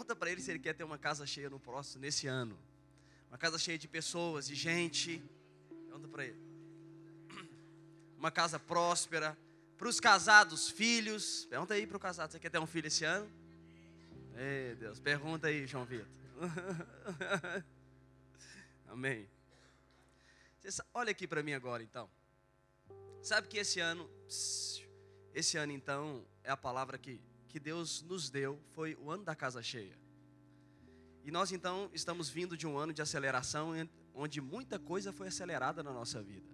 Pergunta para ele se ele quer ter uma casa cheia no próximo, nesse ano. Uma casa cheia de pessoas, de gente. Pergunta para ele. Uma casa próspera. Para os casados, filhos. Pergunta aí para o casado: você quer ter um filho esse ano? Ei, Deus. Pergunta aí, João Vitor. Amém. olha aqui para mim agora, então. Sabe que esse ano, esse ano então, é a palavra que, que Deus nos deu, foi o ano da casa cheia. E nós então estamos vindo de um ano de aceleração, onde muita coisa foi acelerada na nossa vida.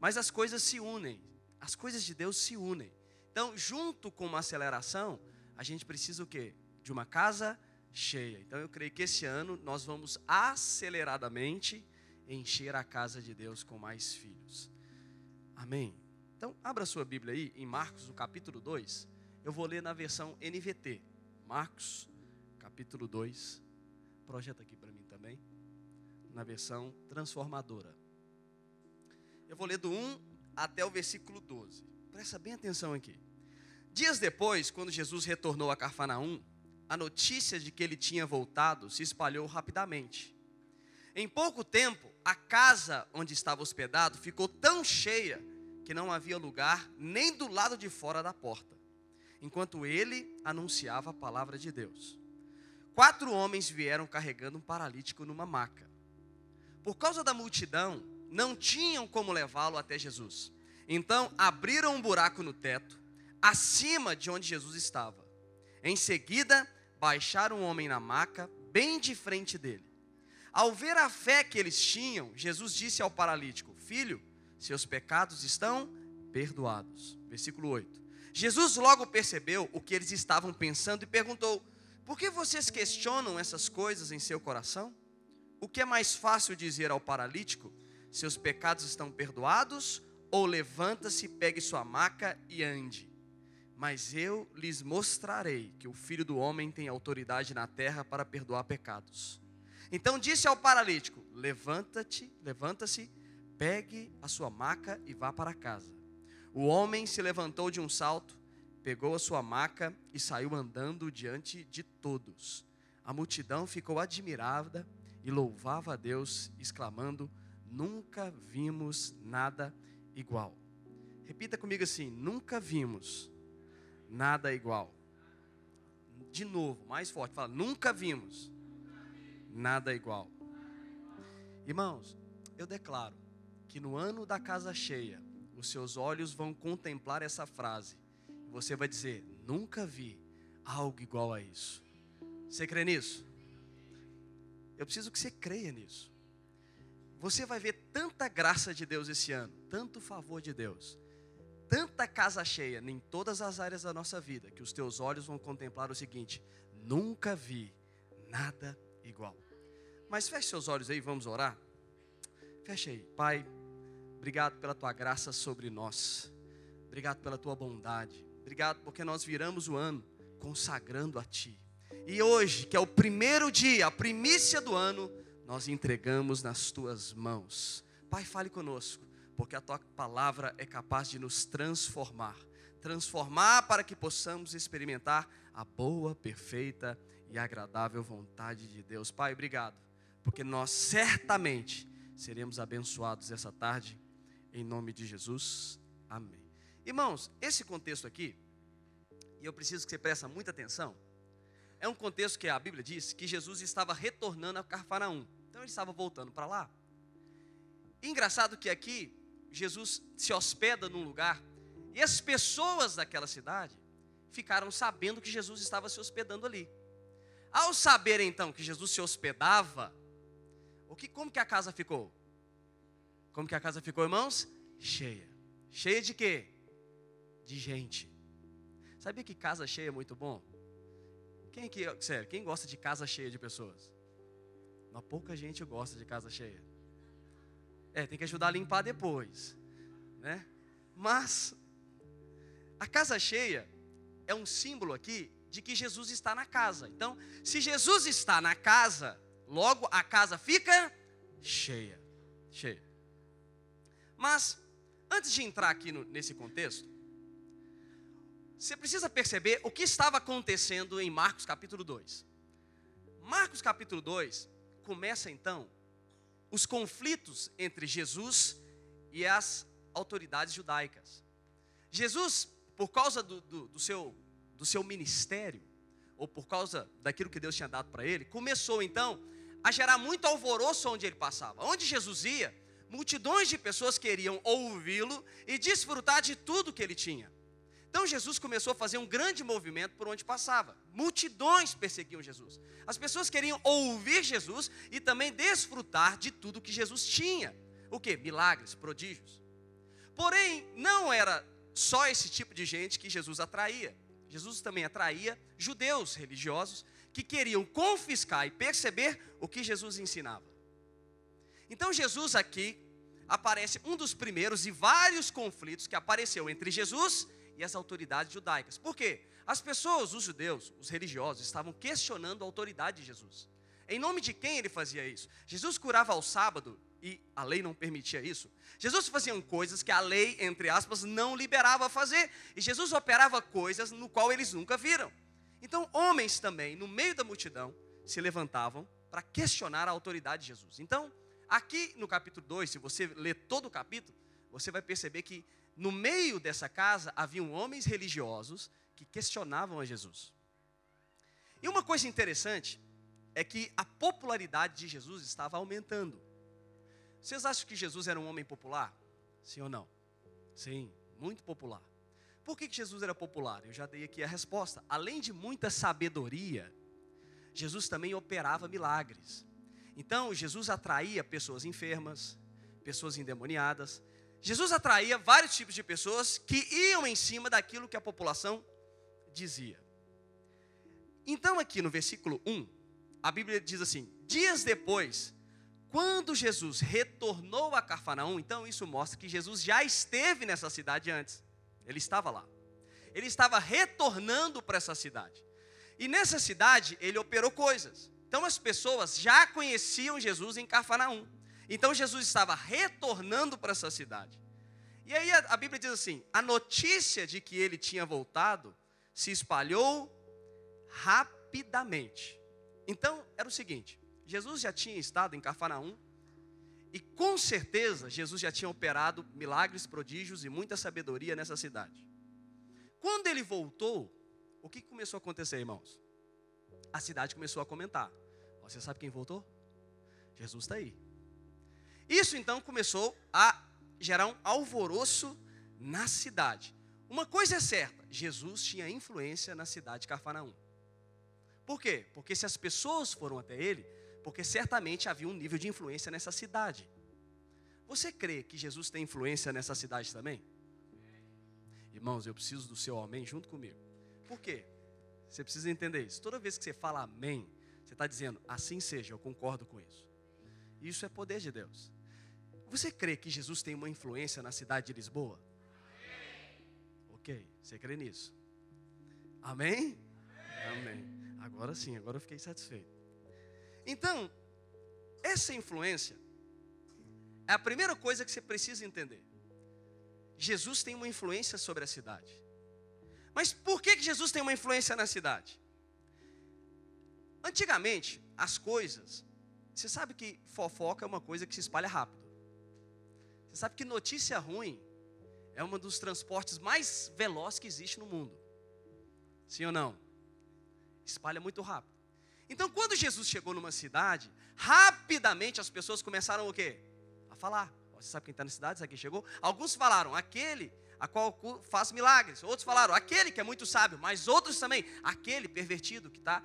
Mas as coisas se unem, as coisas de Deus se unem. Então, junto com uma aceleração, a gente precisa o quê? De uma casa cheia. Então, eu creio que esse ano nós vamos aceleradamente encher a casa de Deus com mais filhos. Amém? Então, abra sua Bíblia aí, em Marcos, no capítulo 2. Eu vou ler na versão NVT. Marcos, capítulo 2. Projeta aqui para mim também. Na versão transformadora. Eu vou ler do 1 até o versículo 12. Presta bem atenção aqui. Dias depois, quando Jesus retornou a Carfanaum, a notícia de que ele tinha voltado se espalhou rapidamente. Em pouco tempo, a casa onde estava hospedado ficou tão cheia que não havia lugar nem do lado de fora da porta, enquanto ele anunciava a palavra de Deus. Quatro homens vieram carregando um paralítico numa maca. Por causa da multidão, não tinham como levá-lo até Jesus. Então abriram um buraco no teto, acima de onde Jesus estava. Em seguida, baixaram o homem na maca, bem de frente dele. Ao ver a fé que eles tinham, Jesus disse ao paralítico: Filho, seus pecados estão perdoados. Versículo 8. Jesus logo percebeu o que eles estavam pensando e perguntou: Por que vocês questionam essas coisas em seu coração? O que é mais fácil dizer ao paralítico: Seus pecados estão perdoados? Ou levanta-se, pegue sua maca e ande. Mas eu lhes mostrarei que o filho do homem tem autoridade na terra para perdoar pecados. Então disse ao paralítico: Levanta-te, levanta-se, pegue a sua maca e vá para casa. O homem se levantou de um salto, pegou a sua maca e saiu andando diante de todos. A multidão ficou admirada e louvava a Deus, exclamando: Nunca vimos nada igual. Repita comigo assim: Nunca vimos nada igual. De novo, mais forte, fala: Nunca vimos nada igual. Irmãos, eu declaro que no ano da casa cheia, os seus olhos vão contemplar essa frase. Você vai dizer: Nunca vi algo igual a isso. Você crê nisso? Eu preciso que você creia nisso. Você vai ver tanta graça de Deus esse ano, tanto favor de Deus, tanta casa cheia em todas as áreas da nossa vida, que os teus olhos vão contemplar o seguinte: nunca vi nada igual. Mas feche seus olhos aí, vamos orar. Feche aí, Pai. Obrigado pela tua graça sobre nós. Obrigado pela tua bondade. Obrigado porque nós viramos o ano consagrando a Ti. E hoje, que é o primeiro dia, a primícia do ano, nós entregamos nas tuas mãos. Pai, fale conosco, porque a tua palavra é capaz de nos transformar transformar para que possamos experimentar a boa, perfeita e agradável vontade de Deus. Pai, obrigado porque nós certamente seremos abençoados essa tarde, em nome de Jesus. Amém. Irmãos, esse contexto aqui, e eu preciso que você preste muita atenção, é um contexto que a Bíblia diz que Jesus estava retornando a Carfanaum. Então ele estava voltando para lá. Engraçado que aqui Jesus se hospeda num lugar e as pessoas daquela cidade ficaram sabendo que Jesus estava se hospedando ali. Ao saber então que Jesus se hospedava o que, como que a casa ficou? Como que a casa ficou, irmãos? Cheia. Cheia de quê? De gente. Sabia que casa cheia é muito bom? Quem aqui, sério, quem gosta de casa cheia de pessoas? Uma pouca gente gosta de casa cheia. É, tem que ajudar a limpar depois, né? Mas a casa cheia é um símbolo aqui de que Jesus está na casa. Então, se Jesus está na casa, Logo a casa fica cheia, cheia. Mas antes de entrar aqui no, nesse contexto, você precisa perceber o que estava acontecendo em Marcos capítulo 2. Marcos capítulo 2 começa então os conflitos entre Jesus e as autoridades judaicas. Jesus, por causa do, do, do seu, do seu ministério, ou por causa daquilo que Deus tinha dado para ele, começou então a gerar muito alvoroço onde ele passava. Onde Jesus ia, multidões de pessoas queriam ouvi-lo e desfrutar de tudo que ele tinha. Então Jesus começou a fazer um grande movimento por onde passava. Multidões perseguiam Jesus. As pessoas queriam ouvir Jesus e também desfrutar de tudo que Jesus tinha. O que? Milagres, prodígios. Porém, não era só esse tipo de gente que Jesus atraía. Jesus também atraía judeus religiosos que queriam confiscar e perceber o que Jesus ensinava. Então Jesus aqui aparece um dos primeiros e vários conflitos que apareceu entre Jesus e as autoridades judaicas. Por quê? As pessoas, os judeus, os religiosos, estavam questionando a autoridade de Jesus. Em nome de quem ele fazia isso? Jesus curava ao sábado e a lei não permitia isso. Jesus fazia coisas que a lei, entre aspas, não liberava fazer. E Jesus operava coisas no qual eles nunca viram. Então, homens também, no meio da multidão, se levantavam para questionar a autoridade de Jesus. Então, aqui no capítulo 2, se você ler todo o capítulo, você vai perceber que no meio dessa casa haviam homens religiosos que questionavam a Jesus. E uma coisa interessante é que a popularidade de Jesus estava aumentando. Vocês acham que Jesus era um homem popular? Sim ou não? Sim, muito popular. Por que Jesus era popular? Eu já dei aqui a resposta. Além de muita sabedoria, Jesus também operava milagres. Então, Jesus atraía pessoas enfermas, pessoas endemoniadas, Jesus atraía vários tipos de pessoas que iam em cima daquilo que a população dizia. Então, aqui no versículo 1, a Bíblia diz assim: Dias depois, quando Jesus retornou a Cafarnaum, então isso mostra que Jesus já esteve nessa cidade antes. Ele estava lá. Ele estava retornando para essa cidade. E nessa cidade ele operou coisas. Então as pessoas já conheciam Jesus em Cafarnaum. Então Jesus estava retornando para essa cidade. E aí a, a, Bíblia diz assim: a notícia de que ele tinha voltado se espalhou rapidamente. Então era o seguinte: Jesus já tinha estado em Cafarnaum e com certeza Jesus já tinha operado milagres, prodígios e muita sabedoria nessa cidade. Quando ele voltou, o que começou a acontecer, irmãos? A cidade começou a comentar: Você sabe quem voltou? Jesus está aí. Isso então começou a gerar um alvoroço na cidade. Uma coisa é certa: Jesus tinha influência na cidade de Cafarnaum. Por quê? Porque se as pessoas foram até ele, porque certamente havia um nível de influência nessa cidade. Você crê que Jesus tem influência nessa cidade também? Irmãos, eu preciso do seu amém junto comigo. Por quê? Você precisa entender isso. Toda vez que você fala amém, você está dizendo, assim seja, eu concordo com isso. Isso é poder de Deus. Você crê que Jesus tem uma influência na cidade de Lisboa? Ok, você crê nisso? Amém? Amém. Agora sim, agora eu fiquei satisfeito. Então, essa influência é a primeira coisa que você precisa entender. Jesus tem uma influência sobre a cidade. Mas por que, que Jesus tem uma influência na cidade? Antigamente, as coisas, você sabe que fofoca é uma coisa que se espalha rápido. Você sabe que notícia ruim é um dos transportes mais velozes que existe no mundo. Sim ou não? Espalha muito rápido. Então, quando Jesus chegou numa cidade, rapidamente as pessoas começaram o quê? A falar. Você sabe quem está na cidade? Sabe quem chegou? Alguns falaram, aquele a qual faz milagres. Outros falaram, aquele que é muito sábio. Mas outros também, aquele pervertido que está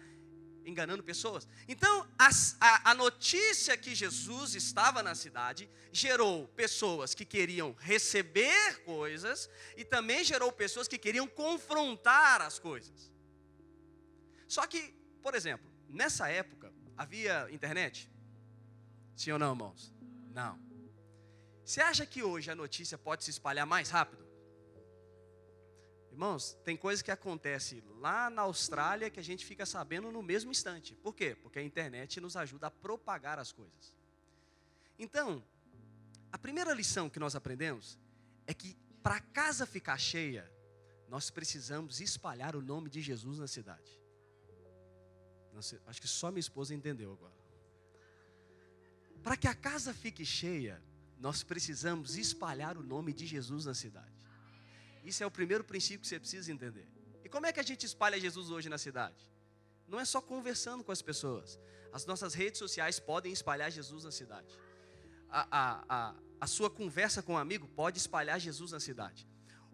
enganando pessoas. Então, a, a, notícia que Jesus estava na cidade gerou pessoas que queriam receber coisas e também gerou pessoas que queriam confrontar as coisas. Só que, por exemplo, nessa época havia internet? Sim ou não, irmãos? Não. Você acha que hoje a notícia pode se espalhar mais rápido? Irmãos, tem coisa que acontece lá na Austrália que a gente fica sabendo no mesmo instante. Por quê? Porque a internet nos ajuda a propagar as coisas. Então, a primeira lição que nós aprendemos é que para a casa ficar cheia, nós precisamos espalhar o nome de Jesus na cidade. acho que só minha esposa entendeu agora. Para que a casa fique cheia, nós precisamos espalhar o nome de Jesus na cidade. Isso é o primeiro princípio que você precisa entender. E como é que a gente espalha Jesus hoje na cidade? Não é só conversando com as pessoas. As nossas redes sociais podem espalhar Jesus na cidade. A, a, a, a sua conversa com um amigo pode espalhar Jesus na cidade.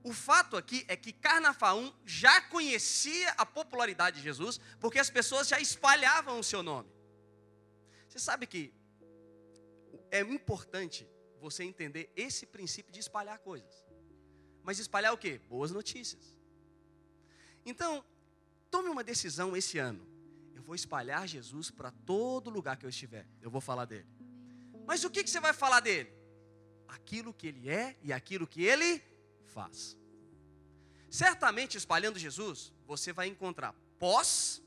O fato aqui é que Carnafaum já conhecia a popularidade de Jesus, porque as pessoas já espalhavam o seu nome. Você sabe que é importante você entender esse princípio de espalhar coisas. Mas espalhar o quê? Boas notícias. Então, tome uma decisão esse ano. Eu vou espalhar Jesus para todo lugar que eu estiver. Eu vou falar dele. Mas o que, que você vai falar dele? Aquilo que ele é e aquilo que ele faz. Certamente, espalhando Jesus, você vai encontrar pós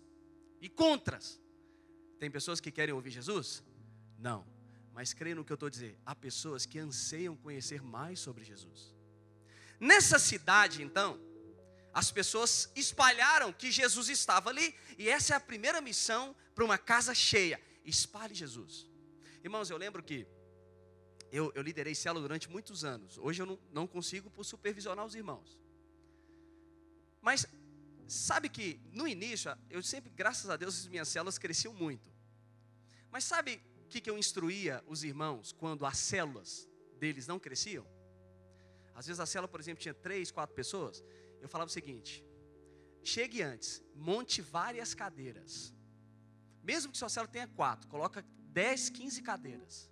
e contras. Tem pessoas que querem ouvir Jesus? Não. Mas creio no que eu estou dizendo. Há pessoas que anseiam conhecer mais sobre Jesus. Nessa cidade, então, as pessoas espalharam que Jesus estava ali, e essa é a primeira missão para uma casa cheia: espalhe Jesus. Irmãos, eu lembro que eu, eu liderei célula durante muitos anos. Hoje eu não, não consigo por supervisionar os irmãos. Mas sabe que no início, eu sempre, graças a Deus, as minhas células cresciam muito. Mas sabe o que, que eu instruía os irmãos quando as células deles não cresciam? Às vezes a célula, por exemplo, tinha três, quatro pessoas. Eu falava o seguinte: chegue antes, monte várias cadeiras. Mesmo que sua célula tenha quatro, coloca 10, 15 cadeiras.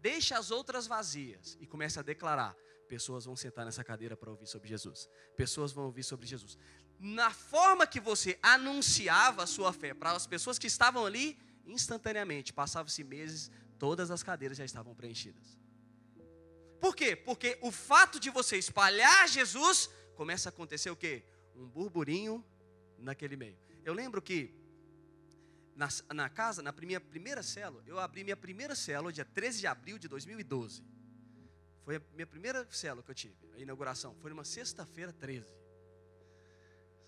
Deixe as outras vazias e comece a declarar: pessoas vão sentar nessa cadeira para ouvir sobre Jesus. Pessoas vão ouvir sobre Jesus. Na forma que você anunciava a sua fé para as pessoas que estavam ali, instantaneamente, passavam-se meses, todas as cadeiras já estavam preenchidas. Por quê? Porque o fato de você espalhar Jesus, começa a acontecer o quê? Um burburinho naquele meio. Eu lembro que na, na casa, na minha primeira célula, eu abri minha primeira célula dia 13 de abril de 2012. Foi a minha primeira célula que eu tive, a inauguração. Foi numa sexta-feira 13.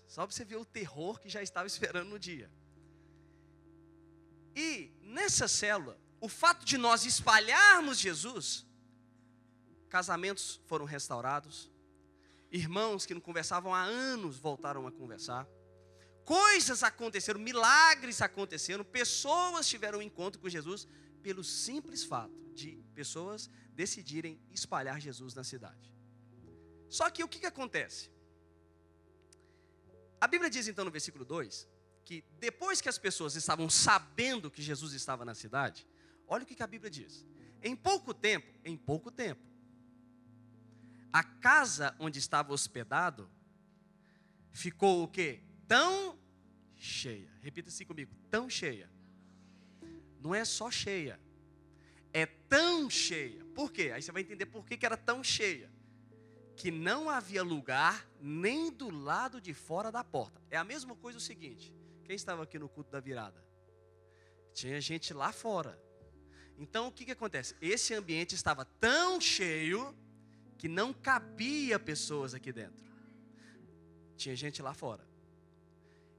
Só para você ver o terror que já estava esperando no dia. E nessa célula, o fato de nós espalharmos Jesus, casamentos foram restaurados, irmãos que não conversavam há anos voltaram a conversar coisas aconteceram, milagres aconteceram, pessoas tiveram um encontro com Jesus pelo simples fato de pessoas decidirem espalhar Jesus na cidade. Só que o que, que acontece? A Bíblia diz então no versículo 2 que depois que as pessoas estavam sabendo que Jesus estava na cidade, olha o que, que a Bíblia diz. Em pouco tempo, em pouco tempo, a casa onde estava hospedado ficou o quê? tão cheia. Repita assim comigo: tão cheia. Não é só cheia, é tão cheia. Por quê? Aí você vai entender por que, era tão cheia. Que não havia lugar nem do lado de fora da porta. É a mesma coisa o seguinte: quem estava aqui no culto da virada? Tinha gente lá fora. Então o que, que acontece? Esse ambiente estava tão cheio que não cabia pessoas aqui dentro. Tinha gente lá fora.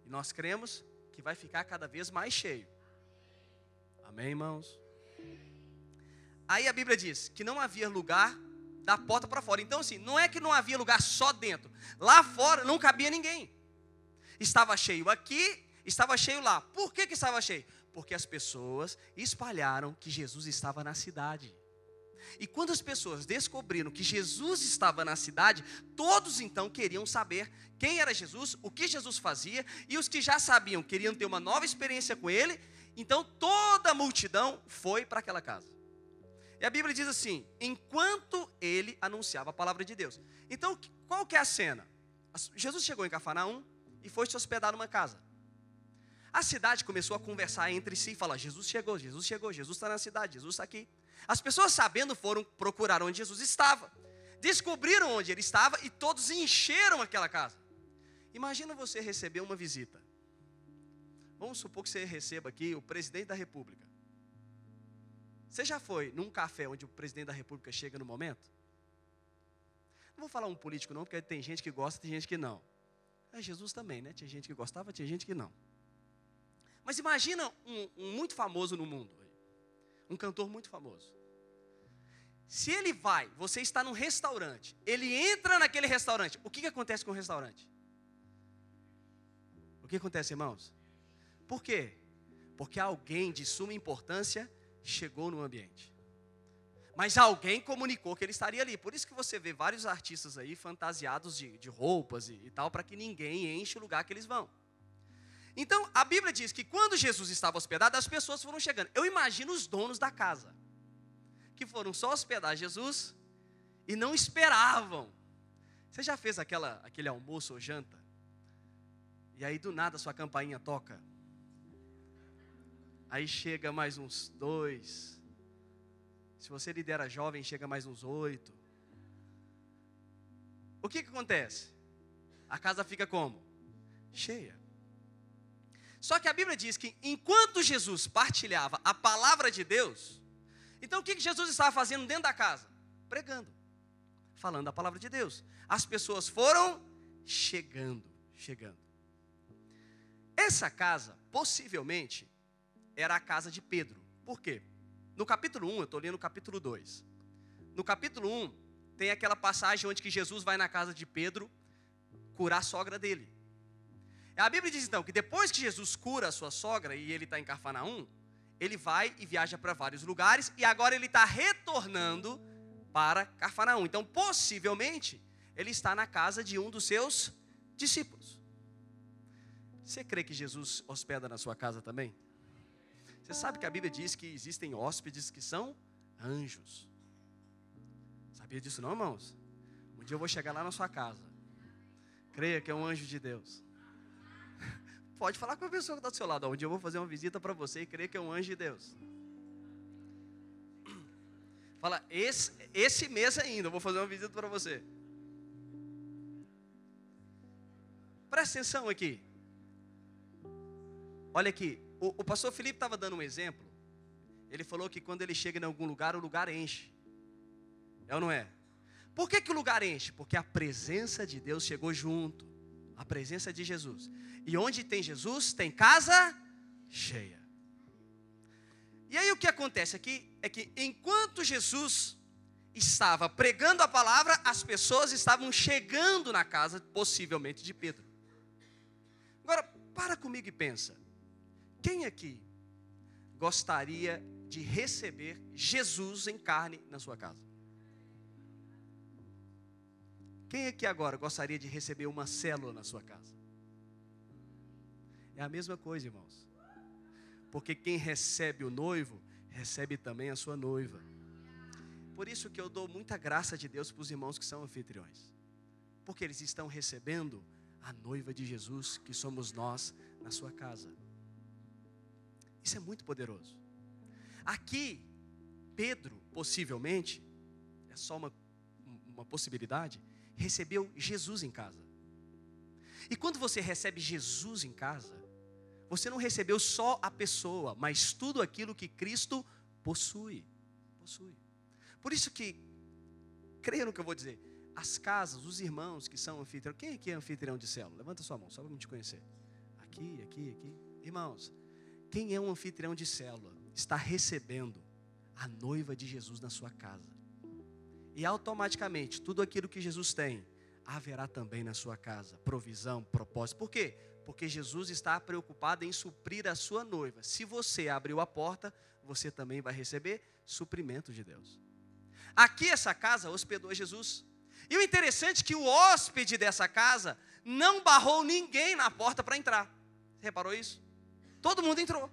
E nós cremos que vai ficar cada vez mais cheio. Amém, irmãos? Aí a Bíblia diz que não havia lugar da porta para fora. Então, assim, não é que não havia lugar só dentro. Lá fora não cabia ninguém. Estava cheio aqui, estava cheio lá. Por que, que estava cheio? Porque as pessoas espalharam que Jesus estava na cidade. E quando as pessoas descobriram que Jesus estava na cidade, todos então queriam saber quem era Jesus, o que Jesus fazia, e os que já sabiam queriam ter uma nova experiência com ele, então toda a multidão foi para aquela casa. E a Bíblia diz assim: enquanto ele anunciava a palavra de Deus. Então, qual que é a cena? Jesus chegou em Cafarnaum e foi se hospedar numa casa. A cidade começou a conversar entre si e falar: Jesus chegou, Jesus chegou, Jesus está na cidade, Jesus está aqui. As pessoas, sabendo, foram procurar onde Jesus estava. Descobriram onde ele estava e todos encheram aquela casa. Imagina você receber uma visita. Vamos supor que você receba aqui o presidente da República. Você já foi num café onde o presidente da República chega no momento? Não vou falar um político não, porque tem gente que gosta, tem gente que não. É Jesus também, né? Tinha gente que gostava, tinha gente que não. Mas imagina um, um muito famoso no mundo, um cantor muito famoso. Se ele vai, você está num restaurante, ele entra naquele restaurante, o que, que acontece com o restaurante? O que acontece, irmãos? Por quê? Porque alguém de suma importância chegou no ambiente. Mas alguém comunicou que ele estaria ali. Por isso que você vê vários artistas aí fantasiados de, de roupas e, e tal, para que ninguém enche o lugar que eles vão. Então, a Bíblia diz que quando Jesus estava hospedado, as pessoas foram chegando. Eu imagino os donos da casa que foram só hospedar Jesus e não esperavam. Você já fez aquela, aquele almoço ou janta? E aí do nada sua campainha toca. Aí chega mais uns dois. Se você lidera jovem, chega mais uns oito. O que, que acontece? A casa fica como? Cheia. Só que a Bíblia diz que enquanto Jesus partilhava a palavra de Deus, então o que Jesus estava fazendo dentro da casa? Pregando, falando a palavra de Deus. As pessoas foram chegando, chegando. Essa casa, possivelmente, era a casa de Pedro. Por quê? No capítulo 1, eu estou lendo o capítulo 2. No capítulo 1, tem aquela passagem onde que Jesus vai na casa de Pedro curar a sogra dele. A Bíblia diz então que depois que Jesus cura a sua sogra e ele está em Cafarnaum, ele vai e viaja para vários lugares e agora ele está retornando para Cafarnaum. Então, possivelmente, ele está na casa de um dos seus discípulos. Você crê que Jesus hospeda na sua casa também? Você sabe que a Bíblia diz que existem hóspedes que são anjos. Sabia disso não, irmãos? Um dia eu vou chegar lá na sua casa. Creia que é um anjo de Deus. Pode falar com a pessoa que está do seu lado. Um dia eu vou fazer uma visita para você e crer que é um anjo de Deus. Fala, esse, esse mês ainda eu vou fazer uma visita para você. Presta atenção aqui. Olha aqui, o, o pastor Felipe estava dando um exemplo. Ele falou que quando ele chega em algum lugar, o lugar enche. É ou não é? Por que, que o lugar enche? Porque a presença de Deus chegou junto. A presença de Jesus. E onde tem Jesus, tem casa cheia. E aí o que acontece aqui é que enquanto Jesus estava pregando a palavra, as pessoas estavam chegando na casa, possivelmente de Pedro. Agora, para comigo e pensa. Quem aqui gostaria de receber Jesus em carne na sua casa? Quem aqui agora gostaria de receber uma célula na sua casa? É a mesma coisa, irmãos. Porque quem recebe o noivo, recebe também a sua noiva. Por isso que eu dou muita graça de Deus para os irmãos que são anfitriões. Porque eles estão recebendo a noiva de Jesus, que somos nós, na sua casa. Isso é muito poderoso. Aqui, Pedro, possivelmente, é só uma, uma possibilidade, recebeu Jesus em casa. E quando você recebe Jesus em casa, você não recebeu só a pessoa, mas tudo aquilo que Cristo possui. Possui. Por isso que, creia no que eu vou dizer, as casas, os irmãos que são anfitriões, quem aqui é anfitrião de célula? Levanta sua mão, só para me te conhecer. Aqui, aqui, aqui. Irmãos, quem é um anfitrião de célula está recebendo a noiva de Jesus na sua casa. E automaticamente, tudo aquilo que Jesus tem, haverá também na sua casa provisão, propósito. Por quê? Porque Jesus está preocupado em suprir a sua noiva. Se você abriu a porta, você também vai receber suprimento de Deus. Aqui essa casa hospedou Jesus. E o interessante é que o hóspede dessa casa não barrou ninguém na porta para entrar. Reparou isso? Todo mundo entrou.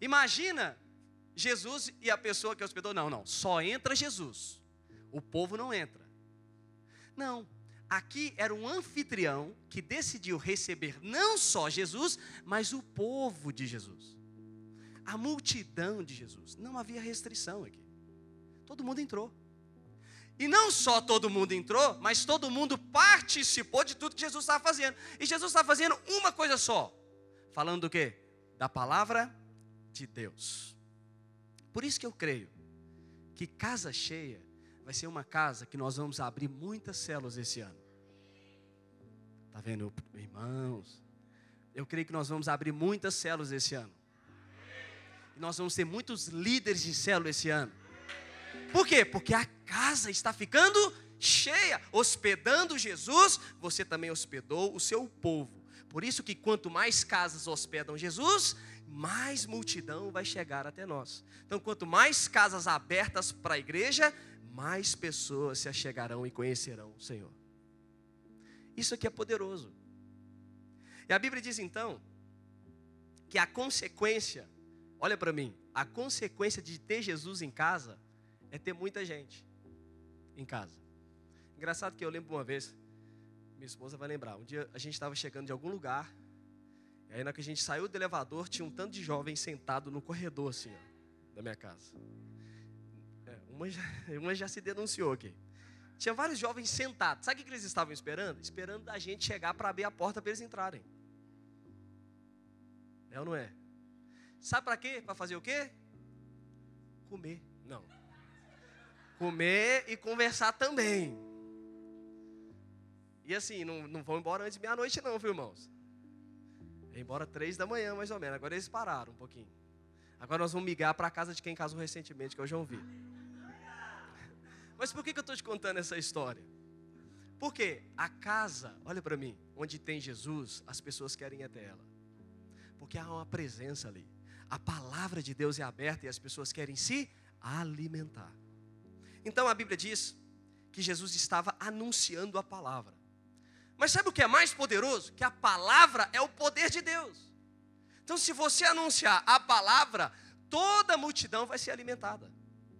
Imagina Jesus e a pessoa que hospedou. Não, não. Só entra Jesus. O povo não entra. Não. Aqui era um anfitrião que decidiu receber não só Jesus, mas o povo de Jesus. A multidão de Jesus. Não havia restrição aqui. Todo mundo entrou. E não só todo mundo entrou, mas todo mundo participou de tudo que Jesus estava fazendo. E Jesus estava fazendo uma coisa só: falando do quê? Da palavra de Deus. Por isso que eu creio que casa cheia vai ser uma casa que nós vamos abrir muitas células esse ano. Tá vendo, irmãos? Eu creio que nós vamos abrir muitas células esse ano. E nós vamos ter muitos líderes de célula esse ano. Por quê? Porque a casa está ficando cheia, hospedando Jesus, você também hospedou o seu povo. Por isso que quanto mais casas hospedam Jesus, mais multidão vai chegar até nós. Então, quanto mais casas abertas para a igreja, mais pessoas se achegarão e conhecerão o Senhor. Isso aqui é poderoso. E a Bíblia diz então que a consequência, olha para mim, a consequência de ter Jesus em casa é ter muita gente em casa. Engraçado que eu lembro uma vez, minha esposa vai lembrar, um dia a gente estava chegando de algum lugar, e aí na que a gente saiu do elevador, tinha um tanto de jovens sentado no corredor assim, ó, da minha casa. É, uma, já, uma já se denunciou aqui. Tinha vários jovens sentados. Sabe o que eles estavam esperando? Esperando a gente chegar para abrir a porta para eles entrarem. É ou não é? Sabe para quê? Para fazer o quê? Comer. Não. Comer e conversar também. E assim, não, não vão embora antes de meia-noite, não, viu, irmãos? Embora três da manhã, mais ou menos. Agora eles pararam um pouquinho. Agora nós vamos migar para a casa de quem casou recentemente, que eu já ouvi. Mas por que, que eu estou te contando essa história? Porque a casa, olha para mim, onde tem Jesus, as pessoas querem ir até ela. Porque há uma presença ali. A palavra de Deus é aberta e as pessoas querem se alimentar. Então a Bíblia diz que Jesus estava anunciando a palavra. Mas sabe o que é mais poderoso? Que a palavra é o poder de Deus. Então, se você anunciar a palavra, toda a multidão vai ser alimentada.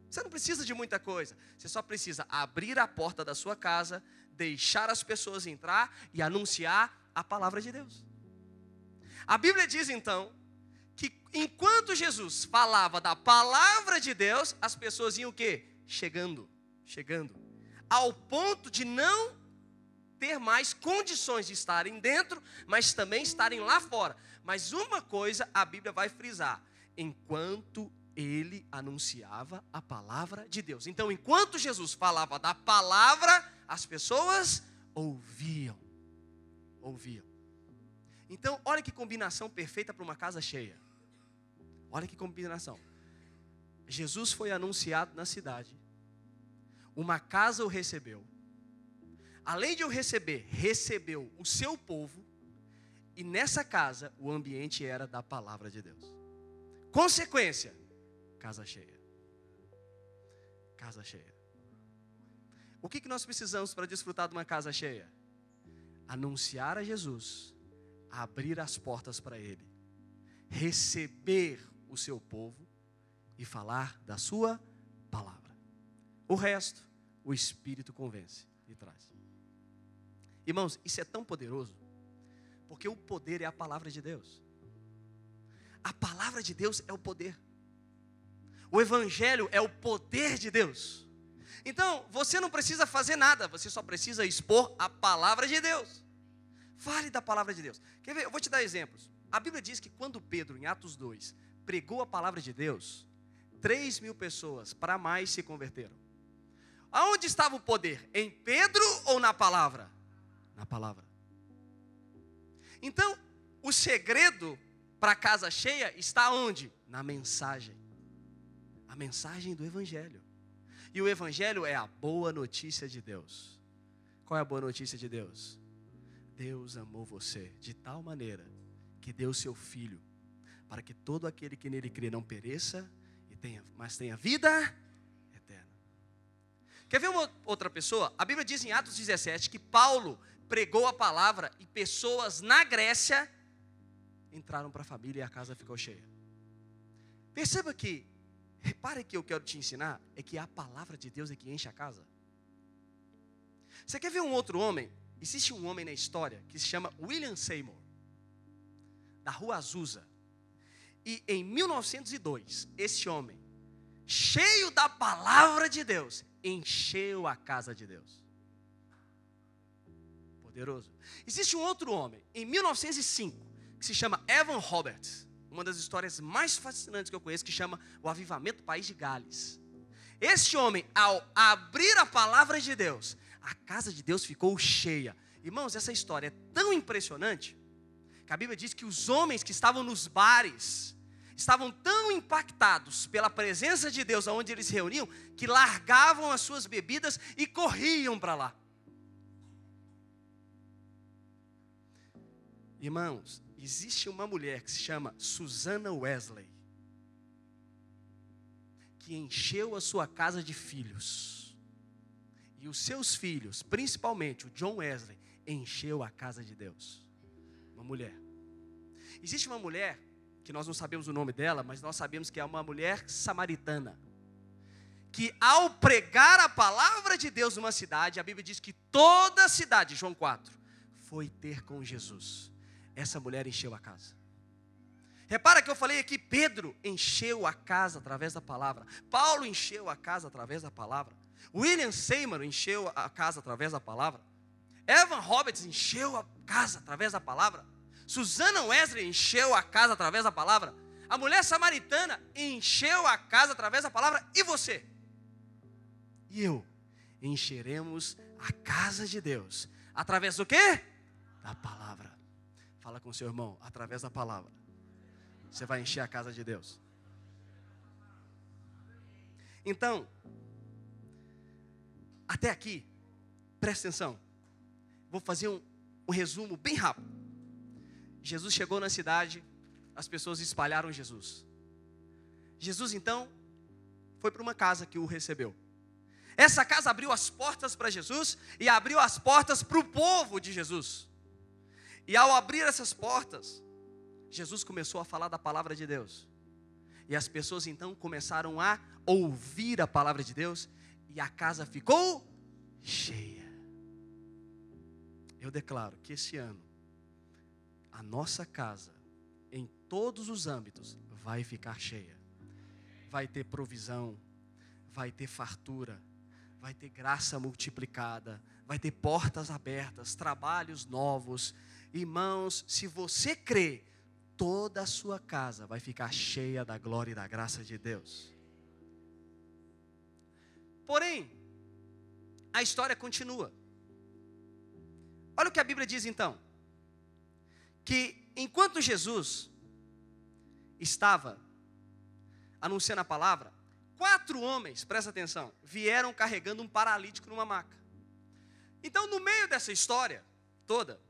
Você não precisa de muita coisa. Você só precisa abrir a porta da sua casa, deixar as pessoas entrar e anunciar a palavra de Deus. A Bíblia diz então que enquanto Jesus falava da palavra de Deus, as pessoas iam o quê? Chegando, chegando, ao ponto de não ter mais condições de estarem dentro, mas também estarem lá fora. Mas uma coisa a Bíblia vai frisar: enquanto ele anunciava a palavra de Deus. Então, enquanto Jesus falava da palavra, as pessoas ouviam. Ouviam. Então, olha que combinação perfeita para uma casa cheia. Olha que combinação. Jesus foi anunciado na cidade. Uma casa o recebeu. Além de o receber, recebeu o seu povo. E nessa casa, o ambiente era da palavra de Deus. Consequência: casa cheia. Casa cheia. O que, que nós precisamos para desfrutar de uma casa cheia? Anunciar a Jesus, abrir as portas para Ele, receber o seu povo e falar da Sua palavra. O resto, o Espírito convence e traz. Irmãos, isso é tão poderoso, porque o poder é a palavra de Deus. A palavra de Deus é o poder. O Evangelho é o poder de Deus. Então, você não precisa fazer nada, você só precisa expor a palavra de Deus. Fale da palavra de Deus. Quer ver? Eu vou te dar exemplos. A Bíblia diz que quando Pedro, em Atos 2, pregou a palavra de Deus, 3 mil pessoas para mais se converteram. Aonde estava o poder? Em Pedro ou na palavra? Na palavra. Então, o segredo para a casa cheia está onde? Na mensagem. A mensagem do Evangelho. E o Evangelho é a boa notícia de Deus. Qual é a boa notícia de Deus? Deus amou você de tal maneira que deu seu Filho, para que todo aquele que nele crê não pereça, e tenha, mas tenha vida eterna. Quer ver uma outra pessoa? A Bíblia diz em Atos 17 que Paulo pregou a palavra e pessoas na Grécia entraram para a família e a casa ficou cheia. Perceba que Repare que eu quero te ensinar é que a palavra de Deus é que enche a casa. Você quer ver um outro homem? Existe um homem na história que se chama William Seymour, da Rua Azusa. E em 1902, esse homem, cheio da palavra de Deus, encheu a casa de Deus. Poderoso. Existe um outro homem, em 1905, que se chama Evan Roberts uma das histórias mais fascinantes que eu conheço, que chama O Avivamento do País de Gales. Este homem, ao abrir a palavra de Deus, a casa de Deus ficou cheia. Irmãos, essa história é tão impressionante Que a Bíblia diz que os homens que estavam nos bares estavam tão impactados pela presença de Deus aonde eles reuniam, que largavam as suas bebidas e corriam para lá. Irmãos, existe uma mulher que se chama Susana Wesley, que encheu a sua casa de filhos. E os seus filhos, principalmente o John Wesley, encheu a casa de Deus. Uma mulher. Existe uma mulher, que nós não sabemos o nome dela, mas nós sabemos que é uma mulher samaritana. Que ao pregar a palavra de Deus numa cidade, a Bíblia diz que toda a cidade, João 4, foi ter com Jesus. Essa mulher encheu a casa. Repara que eu falei aqui, Pedro encheu a casa através da palavra. Paulo encheu a casa através da palavra. William Seymour encheu a casa através da palavra. Evan Roberts encheu a casa através da palavra. Susana Wesley encheu a casa através da palavra. A mulher samaritana encheu a casa através da palavra. E você? E eu? Encheremos a casa de Deus. Através do quê? Da palavra. Fala com seu irmão, através da palavra. Você vai encher a casa de Deus. Então, até aqui, presta atenção. Vou fazer um, um resumo bem rápido. Jesus chegou na cidade, as pessoas espalharam Jesus. Jesus então foi para uma casa que o recebeu. Essa casa abriu as portas para Jesus e abriu as portas para o povo de Jesus. E ao abrir essas portas, Jesus começou a falar da palavra de Deus. E as pessoas então começaram a ouvir a palavra de Deus e a casa ficou cheia. Eu declaro que esse ano a nossa casa, em todos os âmbitos, vai ficar cheia. Vai ter provisão, vai ter fartura, vai ter graça multiplicada, vai ter portas abertas, trabalhos novos, Irmãos, se você crê, toda a sua casa vai ficar cheia da glória e da graça de Deus. Porém, a história continua. Olha o que a Bíblia diz então: que enquanto Jesus estava anunciando a palavra, quatro homens, presta atenção, vieram carregando um paralítico numa maca. Então, no meio dessa história toda,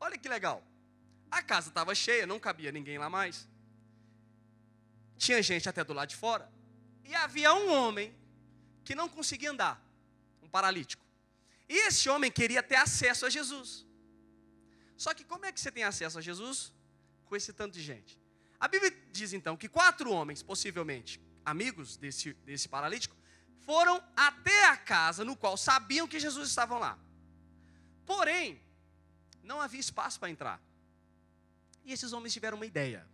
Olha que legal. A casa estava cheia, não cabia ninguém lá mais. Tinha gente até do lado de fora. E havia um homem que não conseguia andar, um paralítico. E esse homem queria ter acesso a Jesus. Só que como é que você tem acesso a Jesus com esse tanto de gente? A Bíblia diz então que quatro homens, possivelmente amigos desse, desse paralítico, foram até a casa no qual sabiam que Jesus estava lá. Porém, não havia espaço para entrar. E esses homens tiveram uma ideia.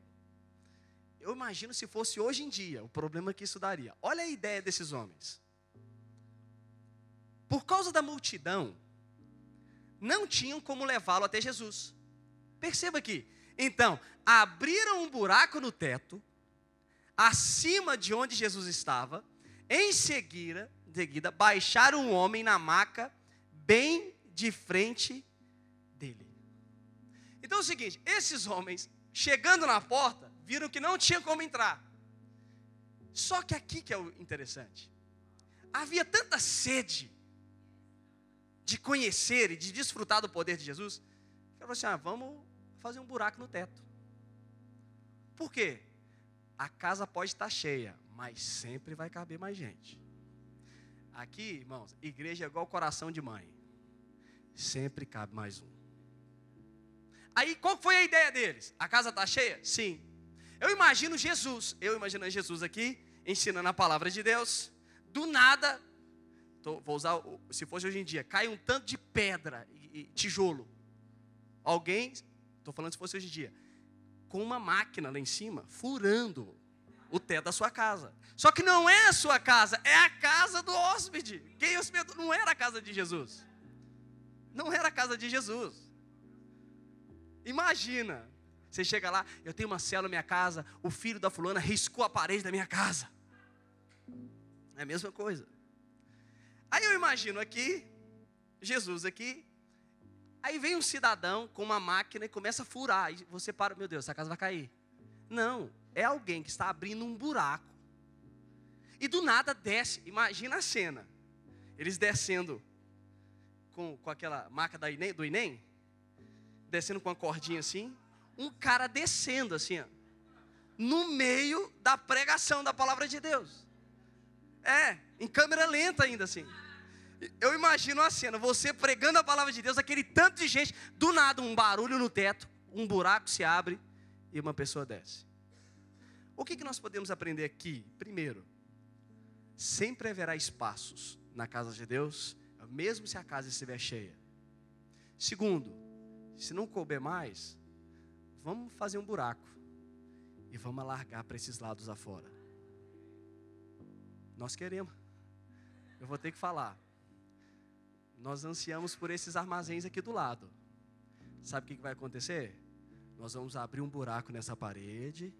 Eu imagino se fosse hoje em dia, o problema que isso daria. Olha a ideia desses homens. Por causa da multidão, não tinham como levá-lo até Jesus. Perceba aqui. Então, abriram um buraco no teto, acima de onde Jesus estava, em seguida, seguida baixaram um homem na maca, bem de frente dele. Então é o seguinte: esses homens, chegando na porta, viram que não tinha como entrar. Só que aqui que é o interessante. Havia tanta sede de conhecer e de desfrutar do poder de Jesus, que falou assim: ah, vamos fazer um buraco no teto. Por quê? A casa pode estar cheia, mas sempre vai caber mais gente. Aqui, irmãos, igreja é igual coração de mãe. Sempre cabe mais um. Aí qual foi a ideia deles? A casa está cheia? Sim. Eu imagino Jesus, eu imaginando Jesus aqui, ensinando a palavra de Deus. Do nada, tô, vou usar, se fosse hoje em dia, cai um tanto de pedra e, e tijolo. Alguém, estou falando se fosse hoje em dia, com uma máquina lá em cima, furando o teto da sua casa. Só que não é a sua casa, é a casa do hóspede. Quem hospedou não era a casa de Jesus. Não era a casa de Jesus. Imagina, você chega lá, eu tenho uma célula na minha casa, o filho da fulana riscou a parede da minha casa. É a mesma coisa. Aí eu imagino aqui, Jesus aqui, Aí vem um cidadão com uma máquina e começa a furar. E você para, meu Deus, essa casa vai cair. Não, é alguém que está abrindo um buraco. E do nada desce. Imagina a cena. Eles descendo com, com aquela Inem, do Inem, descendo com uma cordinha assim. Um cara descendo assim, ó, no meio da pregação da palavra de Deus. É, em câmera lenta ainda assim. Eu imagino a cena, você pregando a palavra de Deus, aquele tanto de gente, do nada um barulho no teto, um buraco se abre e uma pessoa desce. O que, que nós podemos aprender aqui? Primeiro, sempre haverá espaços na casa de Deus, mesmo se a casa estiver cheia. Segundo, se não couber mais, vamos fazer um buraco e vamos alargar para esses lados afora. Nós queremos. Eu vou ter que falar. Nós ansiamos por esses armazéns aqui do lado. Sabe o que vai acontecer? Nós vamos abrir um buraco nessa parede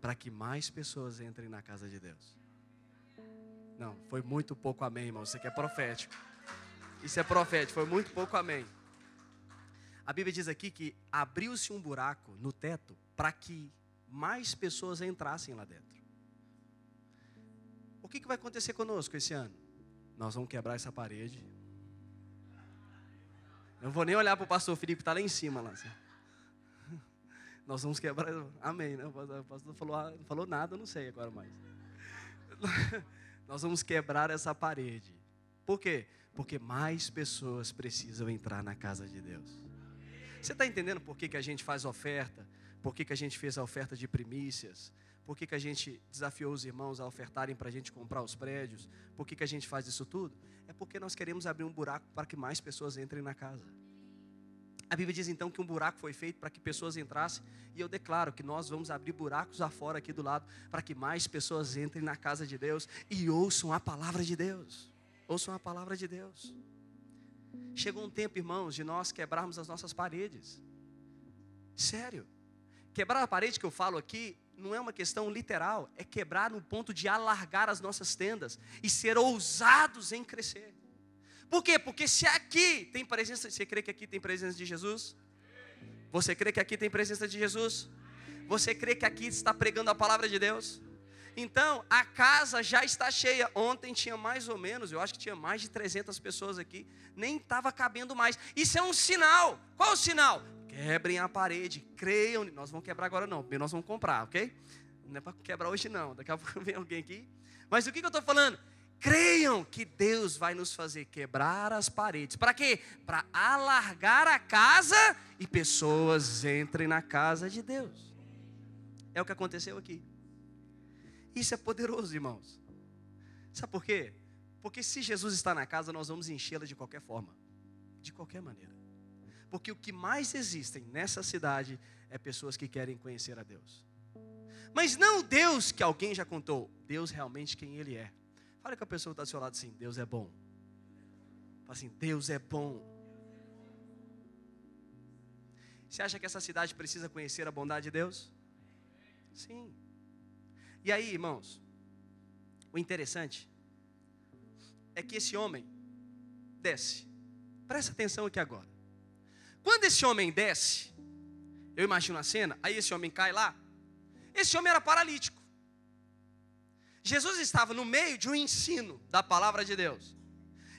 para que mais pessoas entrem na casa de Deus. Não, foi muito pouco amém, irmão. Isso aqui é profético. Isso é profético, foi muito pouco amém. A Bíblia diz aqui que abriu-se um buraco no teto para que mais pessoas entrassem lá dentro. O que, que vai acontecer conosco esse ano? Nós vamos quebrar essa parede. Não vou nem olhar para o pastor Felipe, está lá em cima. Lá. Nós vamos quebrar. Amém. Né? O pastor falou, ah, não falou nada, não sei agora mais. Nós vamos quebrar essa parede. Por quê? Porque mais pessoas precisam entrar na casa de Deus. Você está entendendo por que, que a gente faz oferta? Por que, que a gente fez a oferta de primícias? Por que, que a gente desafiou os irmãos a ofertarem para a gente comprar os prédios? Por que, que a gente faz isso tudo? É porque nós queremos abrir um buraco para que mais pessoas entrem na casa. A Bíblia diz então que um buraco foi feito para que pessoas entrassem, e eu declaro que nós vamos abrir buracos afora aqui do lado, para que mais pessoas entrem na casa de Deus e ouçam a palavra de Deus. Ouçam a palavra de Deus. Chegou um tempo, irmãos, de nós quebrarmos as nossas paredes. Sério. Quebrar a parede que eu falo aqui não é uma questão literal, é quebrar no ponto de alargar as nossas tendas e ser ousados em crescer. Por quê? Porque se aqui tem presença, você crê que aqui tem presença de Jesus? Você crê que aqui tem presença de Jesus? Você crê que aqui está pregando a palavra de Deus? Então, a casa já está cheia. Ontem tinha mais ou menos, eu acho que tinha mais de 300 pessoas aqui, nem estava cabendo mais. Isso é um sinal. Qual o sinal? Quebrem a parede, creiam. Nós vamos quebrar agora não, nós vamos comprar, ok? Não é para quebrar hoje não. Daqui a pouco vem alguém aqui. Mas o que, que eu estou falando? Creiam que Deus vai nos fazer quebrar as paredes. Para quê? Para alargar a casa e pessoas entrem na casa de Deus. É o que aconteceu aqui. Isso é poderoso, irmãos. Sabe por quê? Porque se Jesus está na casa, nós vamos enchê-la de qualquer forma, de qualquer maneira. Porque o que mais existem nessa cidade é pessoas que querem conhecer a Deus. Mas não Deus que alguém já contou, Deus realmente quem Ele é. Fala com a pessoa que está do seu lado assim: Deus é bom. Fala assim: Deus é bom. Você acha que essa cidade precisa conhecer a bondade de Deus? Sim. E aí, irmãos, o interessante é que esse homem desce. Presta atenção aqui agora. Quando esse homem desce, eu imagino a cena, aí esse homem cai lá. Esse homem era paralítico. Jesus estava no meio de um ensino da palavra de Deus.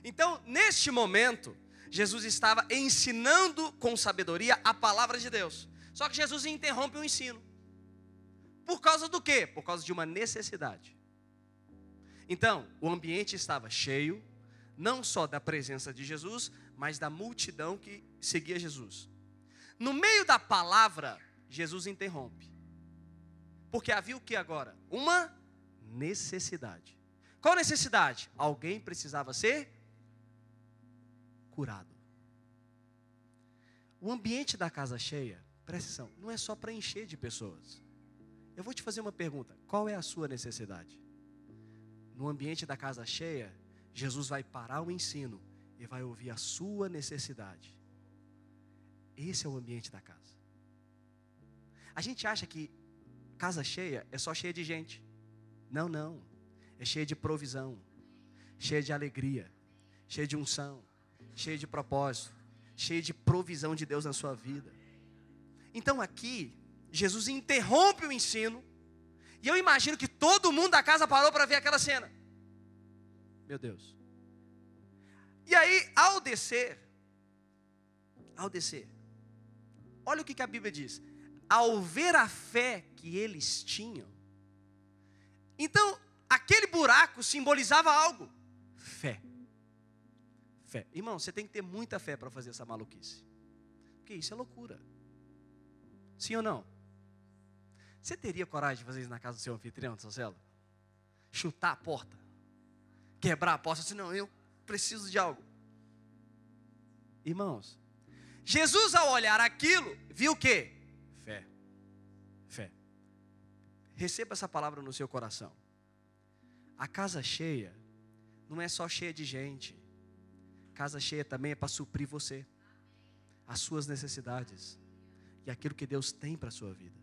Então, neste momento, Jesus estava ensinando com sabedoria a palavra de Deus. Só que Jesus interrompe o ensino. Por causa do quê? Por causa de uma necessidade. Então, o ambiente estava cheio, não só da presença de Jesus, mas da multidão que seguia Jesus. No meio da palavra, Jesus interrompe. Porque havia o que agora? Uma necessidade. Qual necessidade? Alguém precisava ser curado. O ambiente da casa cheia, presta atenção, não é só para encher de pessoas. Eu vou te fazer uma pergunta: qual é a sua necessidade? No ambiente da casa cheia, Jesus vai parar o ensino e vai ouvir a sua necessidade. Esse é o ambiente da casa. A gente acha que casa cheia é só cheia de gente. Não, não. É cheia de provisão, cheia de alegria, cheia de unção, cheia de propósito, cheia de provisão de Deus na sua vida. Então aqui, Jesus interrompe o ensino, e eu imagino que todo mundo da casa parou para ver aquela cena. Meu Deus. E aí, ao descer, ao descer, olha o que, que a Bíblia diz. Ao ver a fé que eles tinham, então aquele buraco simbolizava algo: fé. Fé. Irmão, você tem que ter muita fé para fazer essa maluquice. Porque isso é loucura. Sim ou não? Você teria coragem de fazer isso na casa do seu anfitrião, de sua Chutar a porta? Quebrar a porta? Assim, não, eu preciso de algo. Irmãos, Jesus ao olhar aquilo, viu o quê? Fé. Fé. Receba essa palavra no seu coração. A casa cheia não é só cheia de gente. Casa cheia também é para suprir você, as suas necessidades e aquilo que Deus tem para a sua vida.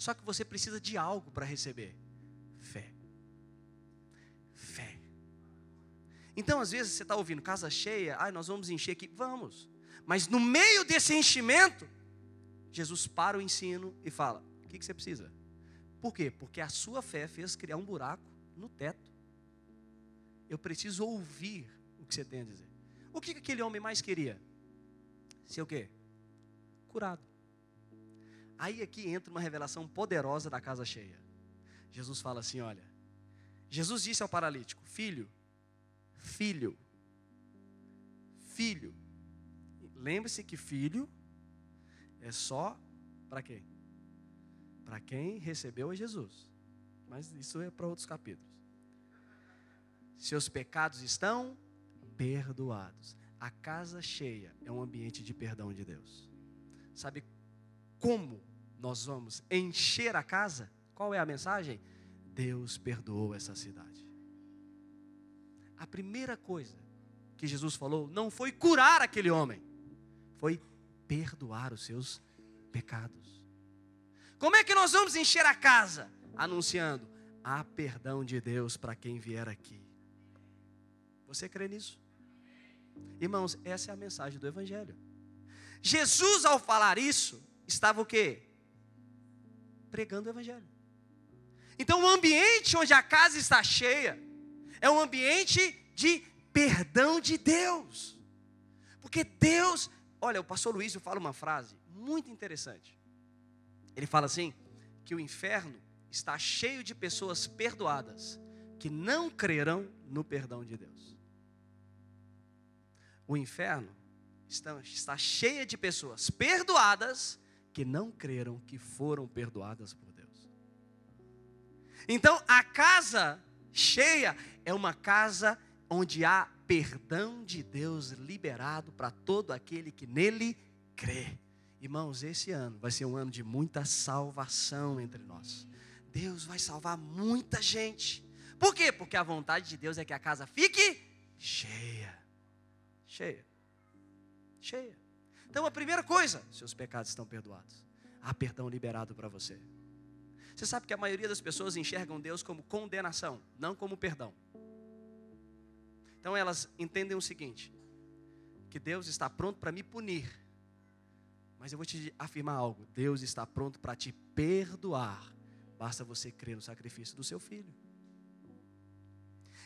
Só que você precisa de algo para receber: fé. Fé. Então, às vezes, você está ouvindo casa cheia, ai, nós vamos encher aqui. Vamos. Mas no meio desse enchimento, Jesus para o ensino e fala: O que, que você precisa? Por quê? Porque a sua fé fez criar um buraco no teto. Eu preciso ouvir o que você tem a dizer. O que, que aquele homem mais queria? Ser o quê? Curado. Aí aqui entra uma revelação poderosa da casa cheia. Jesus fala assim: olha, Jesus disse ao paralítico: Filho, filho, filho. Lembre-se que filho é só para quem? Para quem recebeu a Jesus. Mas isso é para outros capítulos. Seus pecados estão perdoados. A casa cheia é um ambiente de perdão de Deus. Sabe como nós vamos encher a casa, qual é a mensagem? Deus perdoou essa cidade. A primeira coisa que Jesus falou não foi curar aquele homem, foi perdoar os seus pecados. Como é que nós vamos encher a casa? Anunciando: há perdão de Deus para quem vier aqui. Você crê nisso? Irmãos, essa é a mensagem do Evangelho. Jesus, ao falar isso, estava o quê? Pregando o Evangelho. Então, o ambiente onde a casa está cheia é um ambiente de perdão de Deus. Porque Deus, olha, o pastor Luiz fala uma frase muito interessante. Ele fala assim: que o inferno está cheio de pessoas perdoadas que não crerão no perdão de Deus. O inferno está, está cheio de pessoas perdoadas que não creram que foram perdoadas por Deus. Então, a casa cheia é uma casa onde há perdão de Deus liberado para todo aquele que nele crê. Irmãos, esse ano vai ser um ano de muita salvação entre nós. Deus vai salvar muita gente. Por quê? Porque a vontade de Deus é que a casa fique cheia. Cheia. Cheia. Então, a primeira coisa, seus pecados estão perdoados. Há perdão liberado para você. Você sabe que a maioria das pessoas enxergam Deus como condenação, não como perdão. Então elas entendem o seguinte: que Deus está pronto para me punir. Mas eu vou te afirmar algo: Deus está pronto para te perdoar. Basta você crer no sacrifício do seu filho.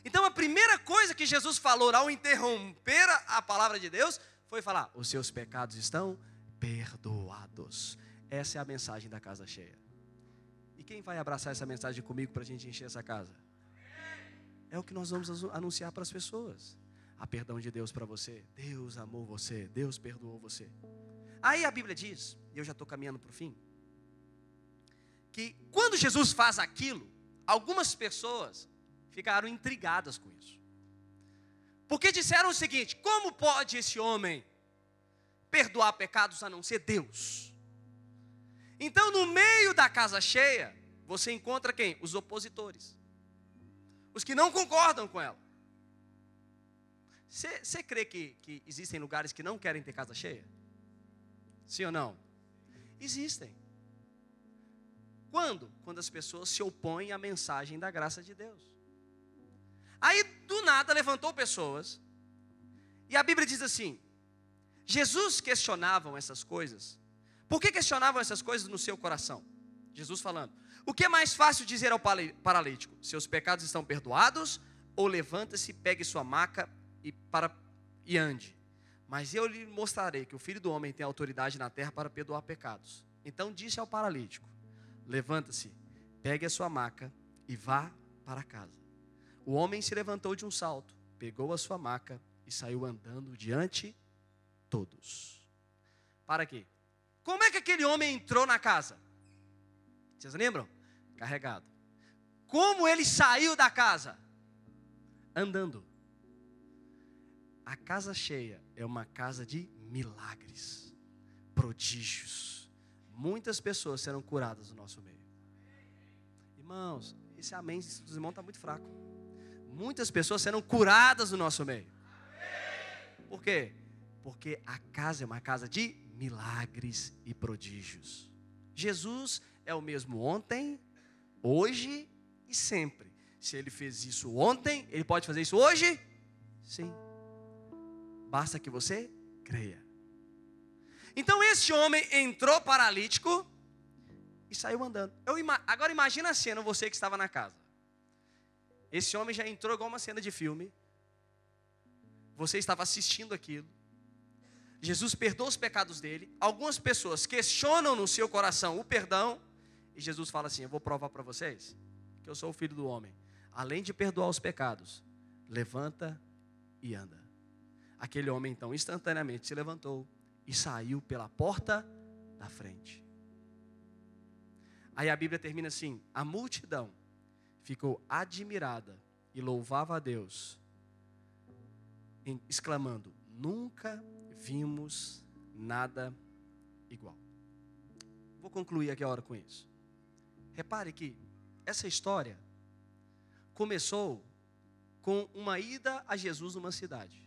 Então a primeira coisa que Jesus falou ao interromper a palavra de Deus foi falar: os seus pecados estão perdoados. Essa é a mensagem da casa cheia. E quem vai abraçar essa mensagem comigo para a gente encher essa casa? É o que nós vamos anunciar para as pessoas. A perdão de Deus para você. Deus amou você. Deus perdoou você. Aí a Bíblia diz, e eu já estou caminhando para o fim, que quando Jesus faz aquilo, algumas pessoas ficaram intrigadas com isso. Porque disseram o seguinte: como pode esse homem perdoar pecados a não ser Deus? Então, no meio da casa cheia, você encontra quem? Os opositores, os que não concordam com ela. Você crê que, que existem lugares que não querem ter casa cheia? Sim ou não? Existem. Quando? Quando as pessoas se opõem à mensagem da graça de Deus. Aí, do nada, levantou pessoas, e a Bíblia diz assim: Jesus questionavam essas coisas. Por que questionavam essas coisas no seu coração? Jesus falando: O que é mais fácil dizer ao paralítico? Seus pecados estão perdoados? Ou levanta-se, pegue sua maca e, para, e ande? Mas eu lhe mostrarei que o filho do homem tem autoridade na terra para perdoar pecados. Então disse ao paralítico: Levanta-se, pegue a sua maca e vá para casa. O homem se levantou de um salto, pegou a sua maca e saiu andando diante todos. Para quê? Como é que aquele homem entrou na casa? Vocês lembram? Carregado. Como ele saiu da casa? Andando. A casa cheia é uma casa de milagres, prodígios. Muitas pessoas serão curadas no nosso meio. Irmãos, esse amém dos irmãos está muito fraco. Muitas pessoas serão curadas no nosso meio. Por quê? Porque a casa é uma casa de milagres e prodígios. Jesus é o mesmo ontem, hoje e sempre. Se ele fez isso ontem, ele pode fazer isso hoje? Sim. Basta que você creia. Então esse homem entrou paralítico e saiu andando. Eu, agora imagina a cena, você que estava na casa. Esse homem já entrou igual uma cena de filme. Você estava assistindo aquilo. Jesus perdoa os pecados dele. Algumas pessoas questionam no seu coração o perdão. E Jesus fala assim: Eu vou provar para vocês que eu sou o filho do homem. Além de perdoar os pecados, levanta e anda. Aquele homem então instantaneamente se levantou e saiu pela porta da frente. Aí a Bíblia termina assim: a multidão ficou admirada e louvava a Deus, exclamando: Nunca vimos nada igual. Vou concluir aqui a hora com isso. Repare que essa história começou com uma ida a Jesus numa cidade.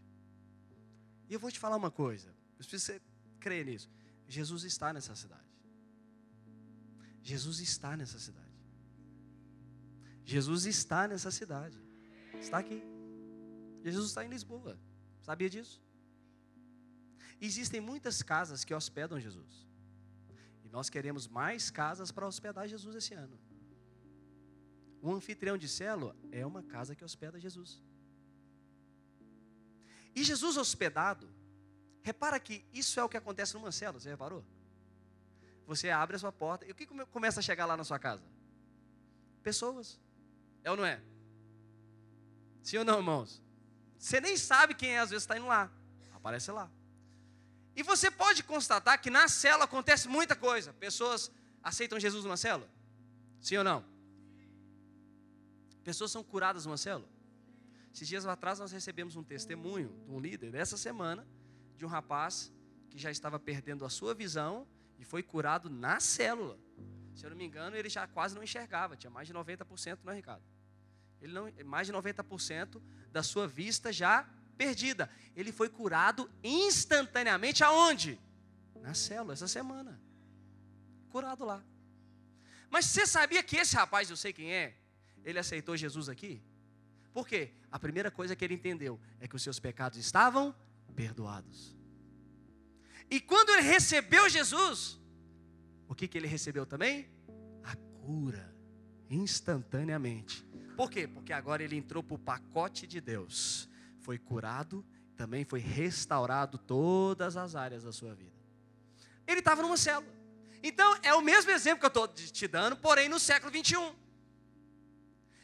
E eu vou te falar uma coisa, eu preciso você crer nisso. Jesus está nessa cidade. Jesus está nessa cidade. Jesus está nessa cidade. Está aqui. Jesus está em Lisboa. Sabia disso? Existem muitas casas que hospedam Jesus. E nós queremos mais casas para hospedar Jesus esse ano. O anfitrião de célula é uma casa que hospeda Jesus. E Jesus hospedado, repara que isso é o que acontece numa célula, você reparou? Você abre a sua porta e o que começa a chegar lá na sua casa? Pessoas. É ou não é? Sim ou não, irmãos? Você nem sabe quem é, às vezes está indo lá. Aparece lá. E você pode constatar que na célula acontece muita coisa. Pessoas aceitam Jesus numa célula? Sim ou não? Pessoas são curadas numa célula? Esses dias atrás nós recebemos um testemunho de um líder dessa semana, de um rapaz que já estava perdendo a sua visão e foi curado na célula. Se eu não me engano, ele já quase não enxergava, tinha mais de 90%, não é, Ricardo? Ele não, mais de 90% da sua vista já perdida. Ele foi curado instantaneamente aonde? Na célula, essa semana. Curado lá. Mas você sabia que esse rapaz, eu sei quem é, ele aceitou Jesus aqui? Por quê? A primeira coisa que ele entendeu é que os seus pecados estavam perdoados. E quando ele recebeu Jesus, o que, que ele recebeu também? A cura, instantaneamente. Por quê? Porque agora ele entrou para o pacote de Deus foi curado, também foi restaurado todas as áreas da sua vida. Ele estava numa célula. Então, é o mesmo exemplo que eu estou te dando, porém no século 21.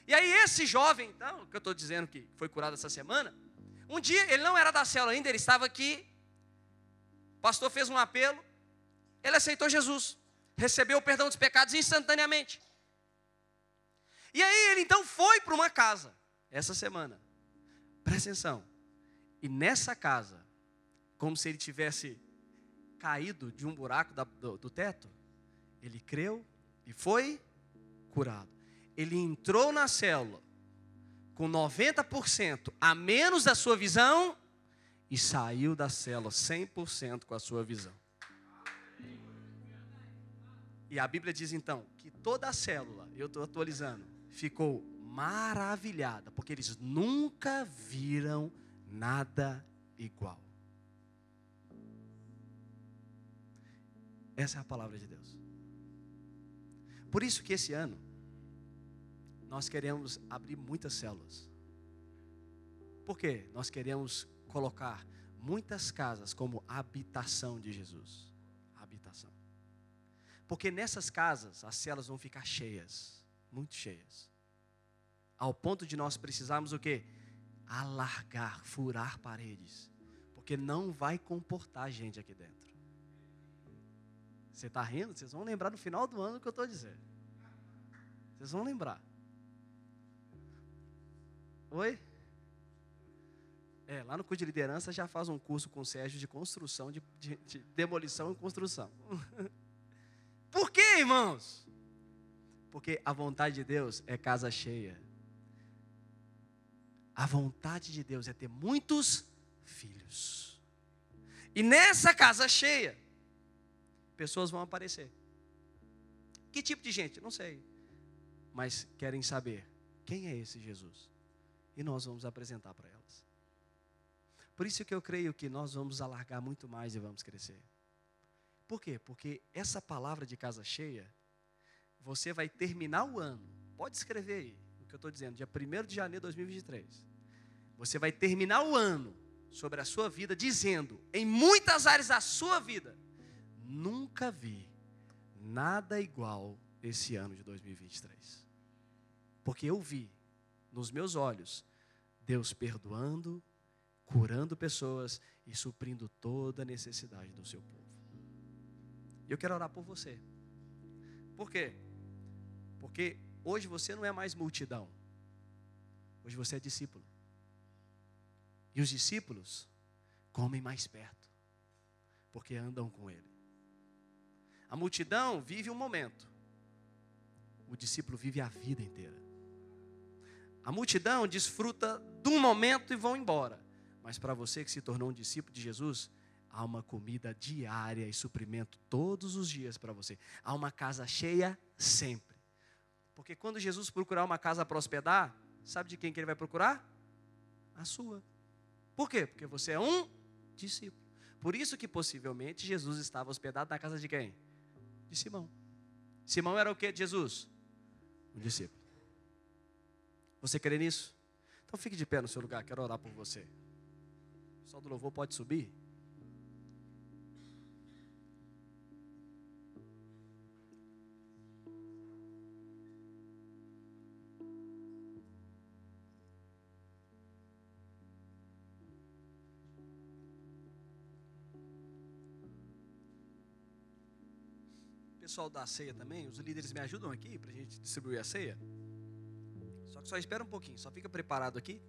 E aí, esse jovem, então, que eu estou dizendo que foi curado essa semana, um dia ele não era da célula ainda, ele estava aqui. O pastor fez um apelo, ele aceitou Jesus, recebeu o perdão dos pecados instantaneamente. E aí ele então foi para uma casa, essa semana. Presta atenção. E nessa casa, como se ele tivesse caído de um buraco da, do, do teto, ele creu e foi curado. Ele entrou na célula com 90% a menos da sua visão e saiu da célula 100% com a sua visão. E a Bíblia diz então que toda a célula, eu estou atualizando, ficou maravilhada, porque eles nunca viram nada igual. Essa é a palavra de Deus. Por isso que esse ano nós queremos abrir muitas células. Por quê? Nós queremos colocar muitas casas como habitação de Jesus. Habitação. Porque nessas casas as celas vão ficar cheias, muito cheias. Ao ponto de nós precisarmos o quê? Alargar, furar paredes. Porque não vai comportar gente aqui dentro. Você está rindo? Vocês vão lembrar no final do ano o que eu estou dizendo. Vocês vão lembrar. Oi? É, lá no curso de liderança já faz um curso com o Sérgio de construção, de, de, de demolição e construção. Por quê, irmãos? Porque a vontade de Deus é casa cheia. A vontade de Deus é ter muitos filhos. E nessa casa cheia, pessoas vão aparecer. Que tipo de gente? Não sei. Mas querem saber quem é esse Jesus. E nós vamos apresentar para elas. Por isso que eu creio que nós vamos alargar muito mais e vamos crescer. Por quê? Porque essa palavra de casa cheia, você vai terminar o ano. Pode escrever aí o que eu estou dizendo, dia 1 de janeiro de 2023. Você vai terminar o ano sobre a sua vida dizendo, em muitas áreas da sua vida, nunca vi nada igual esse ano de 2023. Porque eu vi nos meus olhos Deus perdoando, curando pessoas e suprindo toda a necessidade do seu povo. Eu quero orar por você. Por quê? Porque hoje você não é mais multidão. Hoje você é discípulo. E os discípulos comem mais perto, porque andam com ele. A multidão vive um momento, o discípulo vive a vida inteira. A multidão desfruta de um momento e vão embora. Mas para você que se tornou um discípulo de Jesus, há uma comida diária e suprimento todos os dias para você. Há uma casa cheia sempre. Porque quando Jesus procurar uma casa para hospedar, sabe de quem que ele vai procurar? A sua. Por quê? Porque você é um discípulo. Por isso que possivelmente Jesus estava hospedado na casa de quem? de Simão. Simão era o que de Jesus? Um discípulo. Você crê nisso? Então fique de pé no seu lugar, quero orar por você. O pessoal do louvor pode subir? Pessoal da ceia também, os líderes me ajudam aqui para a gente distribuir a ceia. Só que só espera um pouquinho, só fica preparado aqui.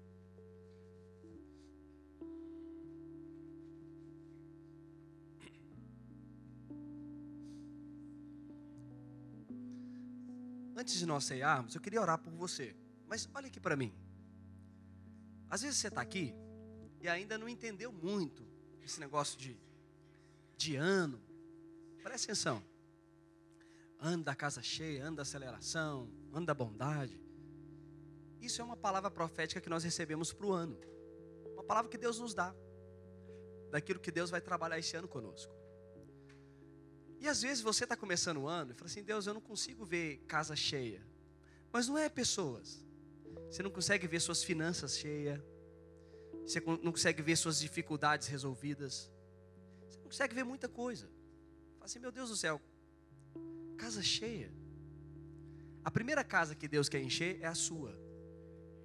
Antes de nós ceiarmos, eu queria orar por você. Mas olha aqui para mim. Às vezes você está aqui e ainda não entendeu muito esse negócio de, de ano. Presta atenção anda a casa cheia, anda a aceleração, anda a bondade. Isso é uma palavra profética que nós recebemos para o ano. Uma palavra que Deus nos dá. Daquilo que Deus vai trabalhar esse ano conosco. E às vezes você está começando o ano e fala assim: Deus, eu não consigo ver casa cheia. Mas não é pessoas. Você não consegue ver suas finanças cheias. Você não consegue ver suas dificuldades resolvidas. Você não consegue ver muita coisa. Fala assim: Meu Deus do céu, Casa cheia. A primeira casa que Deus quer encher é a sua.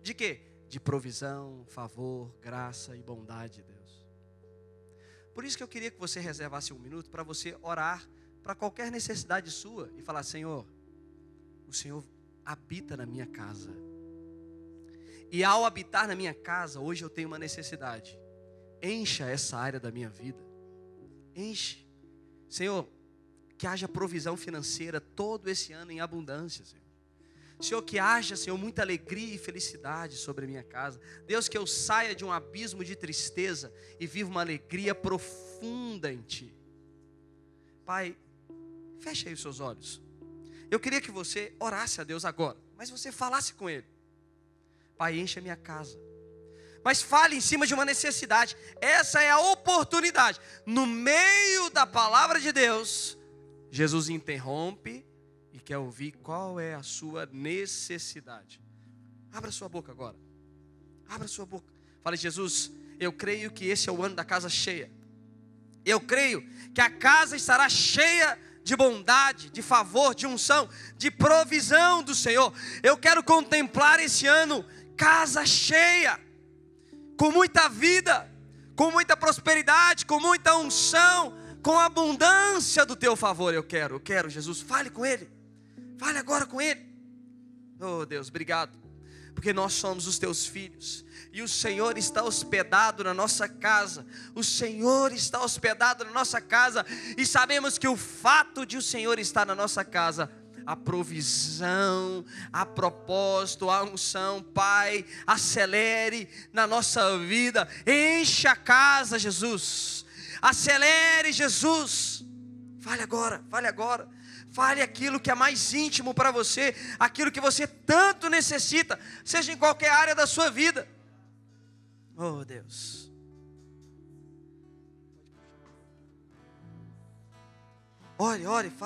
De quê? De provisão, favor, graça e bondade de Deus. Por isso que eu queria que você reservasse um minuto para você orar para qualquer necessidade sua e falar: Senhor, o Senhor habita na minha casa. E ao habitar na minha casa, hoje eu tenho uma necessidade. Encha essa área da minha vida. Enche. Senhor, que haja provisão financeira todo esse ano em abundância, Senhor. Senhor, que haja, Senhor, muita alegria e felicidade sobre a minha casa. Deus, que eu saia de um abismo de tristeza e viva uma alegria profunda em Ti. Pai, feche aí os seus olhos. Eu queria que você orasse a Deus agora, mas você falasse com Ele. Pai, enche a minha casa. Mas fale em cima de uma necessidade. Essa é a oportunidade. No meio da palavra de Deus, Jesus interrompe e quer ouvir qual é a sua necessidade. Abra sua boca agora. Abra sua boca. Fale, Jesus, eu creio que esse é o ano da casa cheia. Eu creio que a casa estará cheia de bondade, de favor, de unção, de provisão do Senhor. Eu quero contemplar esse ano casa cheia, com muita vida, com muita prosperidade, com muita unção, com abundância do teu favor. Eu quero, eu quero, Jesus, fale com Ele, fale agora com Ele. Oh Deus, obrigado, porque nós somos os teus filhos e o Senhor está hospedado na nossa casa. O Senhor está hospedado na nossa casa e sabemos que o fato de o Senhor estar na nossa casa a provisão, a propósito, a unção, Pai, acelere na nossa vida, enche a casa, Jesus, acelere, Jesus, fale agora, fale agora, fale aquilo que é mais íntimo para você, aquilo que você tanto necessita, seja em qualquer área da sua vida. Oh Deus. Ore, ore, fale.